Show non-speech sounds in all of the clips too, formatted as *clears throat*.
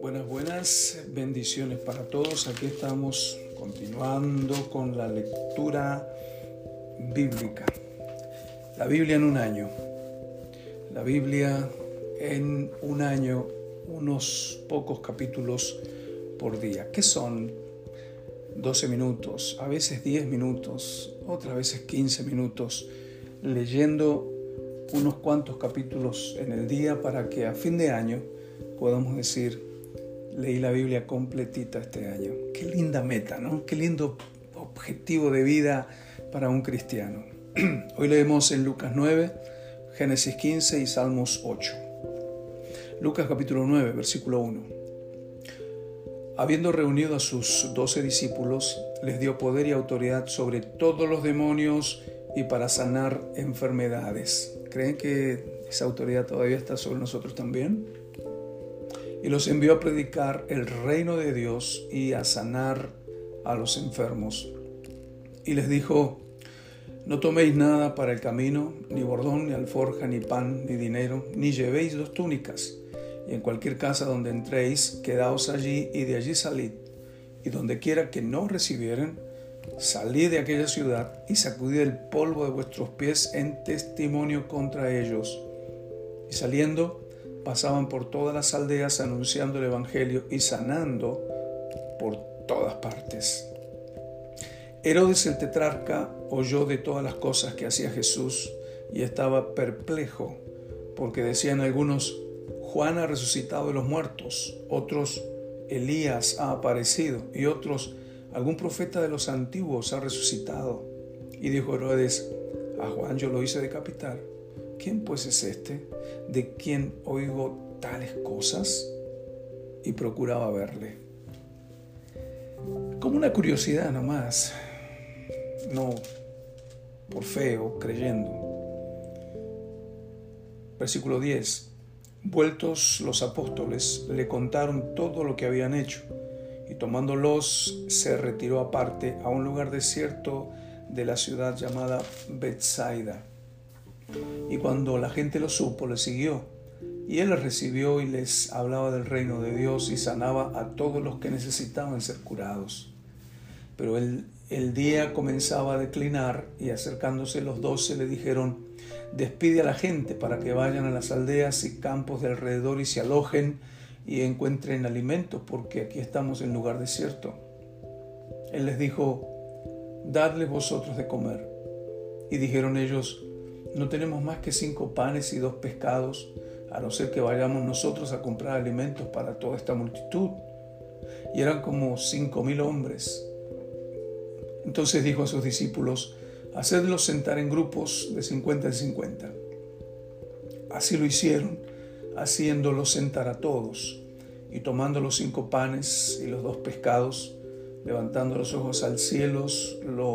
Buenas, buenas bendiciones para todos. Aquí estamos continuando con la lectura bíblica. La Biblia en un año. La Biblia en un año, unos pocos capítulos por día. ¿Qué son 12 minutos, a veces 10 minutos, otras veces 15 minutos, leyendo unos cuantos capítulos en el día para que a fin de año podamos decir, leí la Biblia completita este año. Qué linda meta, ¿no? Qué lindo objetivo de vida para un cristiano. *clears throat* Hoy leemos en Lucas 9, Génesis 15 y Salmos 8. Lucas capítulo 9, versículo 1. Habiendo reunido a sus doce discípulos, les dio poder y autoridad sobre todos los demonios y para sanar enfermedades. ¿Creen que esa autoridad todavía está sobre nosotros también? Y los envió a predicar el reino de Dios y a sanar a los enfermos. Y les dijo, no toméis nada para el camino, ni bordón, ni alforja, ni pan, ni dinero, ni llevéis dos túnicas y en cualquier casa donde entréis, quedaos allí y de allí salid. Y donde quiera que no recibieren, salid de aquella ciudad y sacudid el polvo de vuestros pies en testimonio contra ellos. Y saliendo, pasaban por todas las aldeas anunciando el Evangelio y sanando por todas partes. Herodes el tetrarca oyó de todas las cosas que hacía Jesús y estaba perplejo, porque decían algunos, Juan ha resucitado de los muertos, otros Elías ha aparecido y otros algún profeta de los antiguos ha resucitado. Y dijo Herodes, a Juan yo lo hice decapitar. ¿Quién pues es este de quien oigo tales cosas? Y procuraba verle. Como una curiosidad nomás, no por fe o creyendo. Versículo 10. Vueltos los apóstoles, le contaron todo lo que habían hecho, y tomándolos se retiró aparte a un lugar desierto de la ciudad llamada Bethsaida. Y cuando la gente lo supo, le siguió, y él les recibió y les hablaba del reino de Dios y sanaba a todos los que necesitaban ser curados. Pero el, el día comenzaba a declinar y acercándose los doce le dijeron, despide a la gente para que vayan a las aldeas y campos de alrededor y se alojen y encuentren alimentos, porque aquí estamos en lugar desierto. Él les dijo, dadle vosotros de comer. Y dijeron ellos, no tenemos más que cinco panes y dos pescados, a no ser que vayamos nosotros a comprar alimentos para toda esta multitud. Y eran como cinco mil hombres. Entonces dijo a sus discípulos, hacedlos sentar en grupos de 50 en 50. Así lo hicieron, haciéndolos sentar a todos, y tomando los cinco panes y los dos pescados, levantando los ojos al cielo,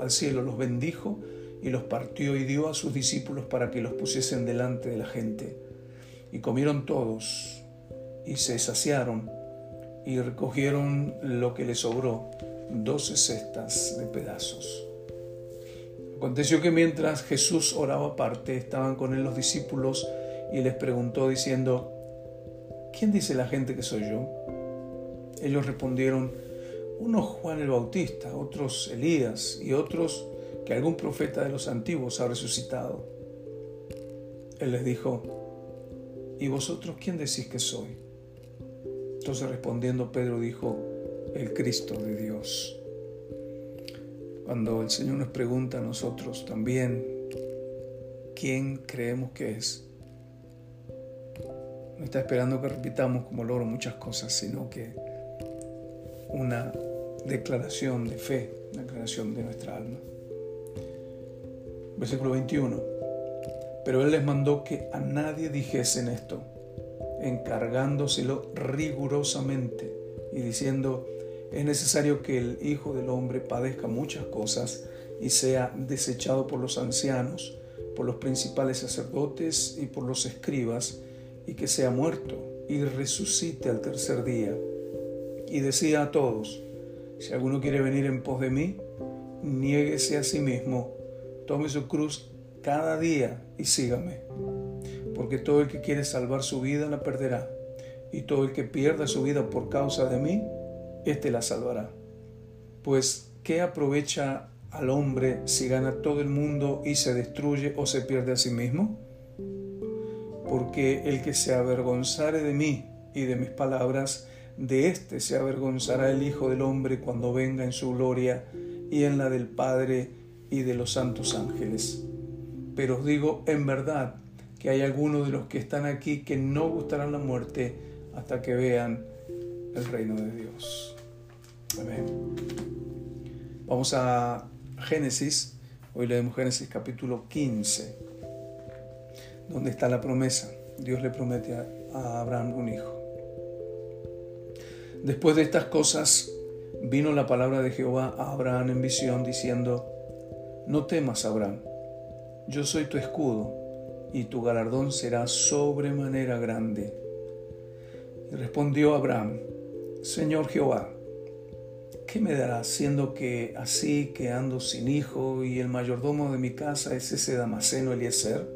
al cielo los bendijo y los partió y dio a sus discípulos para que los pusiesen delante de la gente. Y comieron todos y se saciaron y recogieron lo que les sobró, doce cestas de pedazos. Aconteció que mientras Jesús oraba aparte, estaban con él los discípulos y les preguntó diciendo, ¿quién dice la gente que soy yo? Ellos respondieron, unos Juan el Bautista, otros Elías y otros que algún profeta de los antiguos ha resucitado. Él les dijo, ¿y vosotros quién decís que soy? Entonces respondiendo Pedro dijo, el Cristo de Dios. Cuando el Señor nos pregunta a nosotros también quién creemos que es, no está esperando que repitamos como logro muchas cosas, sino que una declaración de fe, una declaración de nuestra alma. Versículo 21. Pero Él les mandó que a nadie dijesen esto, encargándoselo rigurosamente y diciendo, es necesario que el Hijo del Hombre padezca muchas cosas y sea desechado por los ancianos, por los principales sacerdotes y por los escribas, y que sea muerto y resucite al tercer día. Y decía a todos, si alguno quiere venir en pos de mí, niéguese a sí mismo, tome su cruz cada día y sígame. Porque todo el que quiere salvar su vida la perderá, y todo el que pierda su vida por causa de mí, éste la salvará. Pues, ¿qué aprovecha al hombre si gana todo el mundo y se destruye o se pierde a sí mismo? Porque el que se avergonzare de mí y de mis palabras, de éste se avergonzará el Hijo del Hombre cuando venga en su gloria y en la del Padre y de los santos ángeles. Pero os digo en verdad que hay algunos de los que están aquí que no gustarán la muerte hasta que vean el reino de Dios. Amén. Vamos a Génesis. Hoy leemos Génesis capítulo 15, donde está la promesa. Dios le promete a Abraham un hijo. Después de estas cosas, vino la palabra de Jehová a Abraham en visión, diciendo, No temas, Abraham, yo soy tu escudo, y tu galardón será sobremanera grande. Y respondió Abraham, Señor Jehová, ¿qué me darás siendo que así que ando sin hijo y el mayordomo de mi casa es ese Damaseno Eliezer?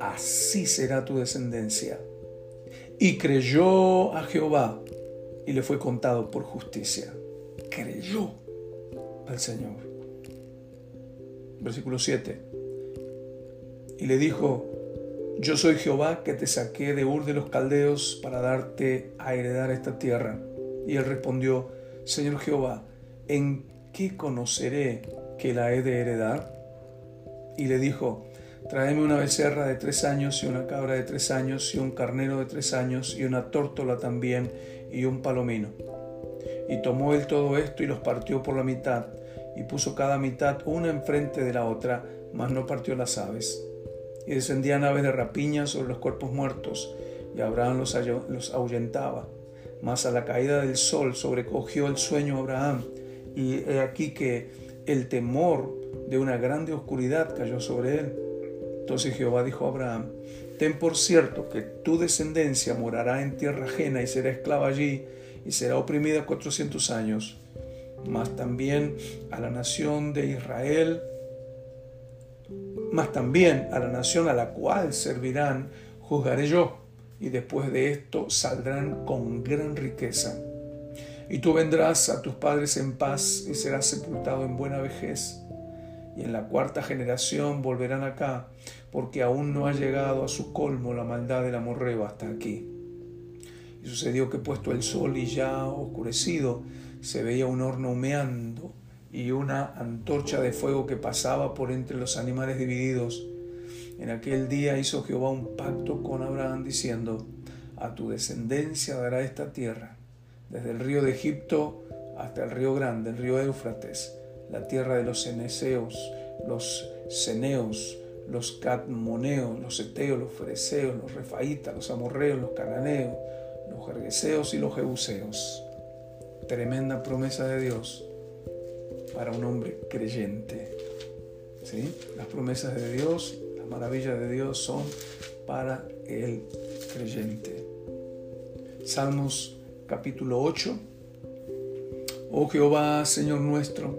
así será tu descendencia. Y creyó a Jehová y le fue contado por justicia. Creyó al Señor. Versículo 7. Y le dijo, yo soy Jehová que te saqué de Ur de los Caldeos para darte a heredar esta tierra. Y él respondió, Señor Jehová, ¿en qué conoceré que la he de heredar? Y le dijo, tráeme una becerra de tres años y una cabra de tres años y un carnero de tres años y una tórtola también y un palomino. Y tomó él todo esto y los partió por la mitad, y puso cada mitad una enfrente de la otra, mas no partió las aves. Y descendían aves de rapiña sobre los cuerpos muertos, y Abraham los, ahuyentaba. Mas a la caída del sol sobrecogió el sueño Abraham, y he aquí que el temor de una grande oscuridad cayó sobre él. Entonces Jehová dijo a Abraham, Ten por cierto que tu descendencia morará en tierra ajena y será esclava allí y será oprimida cuatrocientos años. Mas también a la nación de Israel, mas también a la nación a la cual servirán, juzgaré yo, y después de esto saldrán con gran riqueza. Y tú vendrás a tus padres en paz y serás sepultado en buena vejez y en la cuarta generación volverán acá, porque aún no ha llegado a su colmo la maldad del amorreo hasta aquí. Y sucedió que puesto el sol y ya oscurecido, se veía un horno humeando y una antorcha de fuego que pasaba por entre los animales divididos. En aquel día hizo Jehová un pacto con Abraham diciendo, a tu descendencia dará esta tierra, desde el río de Egipto hasta el río grande, el río Éufrates, la tierra de los ceneseos, los ceneos, los catmoneos, los eteos, los fereceos, los refaitas, los amorreos, los cananeos, los jergueseos y los jebuseos. Tremenda promesa de Dios para un hombre creyente. ¿Sí? Las promesas de Dios, las maravillas de Dios son para el creyente. Salmos capítulo 8. Oh Jehová, Señor nuestro,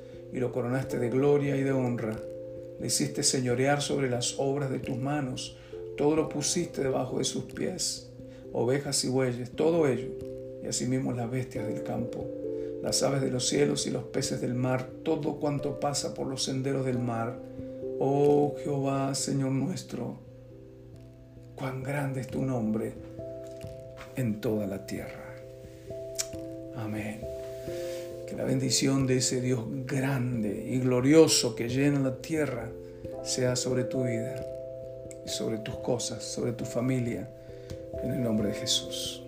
y lo coronaste de gloria y de honra. Le hiciste señorear sobre las obras de tus manos, todo lo pusiste debajo de sus pies, ovejas y bueyes, todo ello, y asimismo las bestias del campo, las aves de los cielos y los peces del mar, todo cuanto pasa por los senderos del mar. Oh Jehová, Señor nuestro, cuán grande es tu nombre en toda la tierra. Amén. Que la bendición de ese Dios grande y glorioso que llena la tierra sea sobre tu vida y sobre tus cosas, sobre tu familia, en el nombre de Jesús.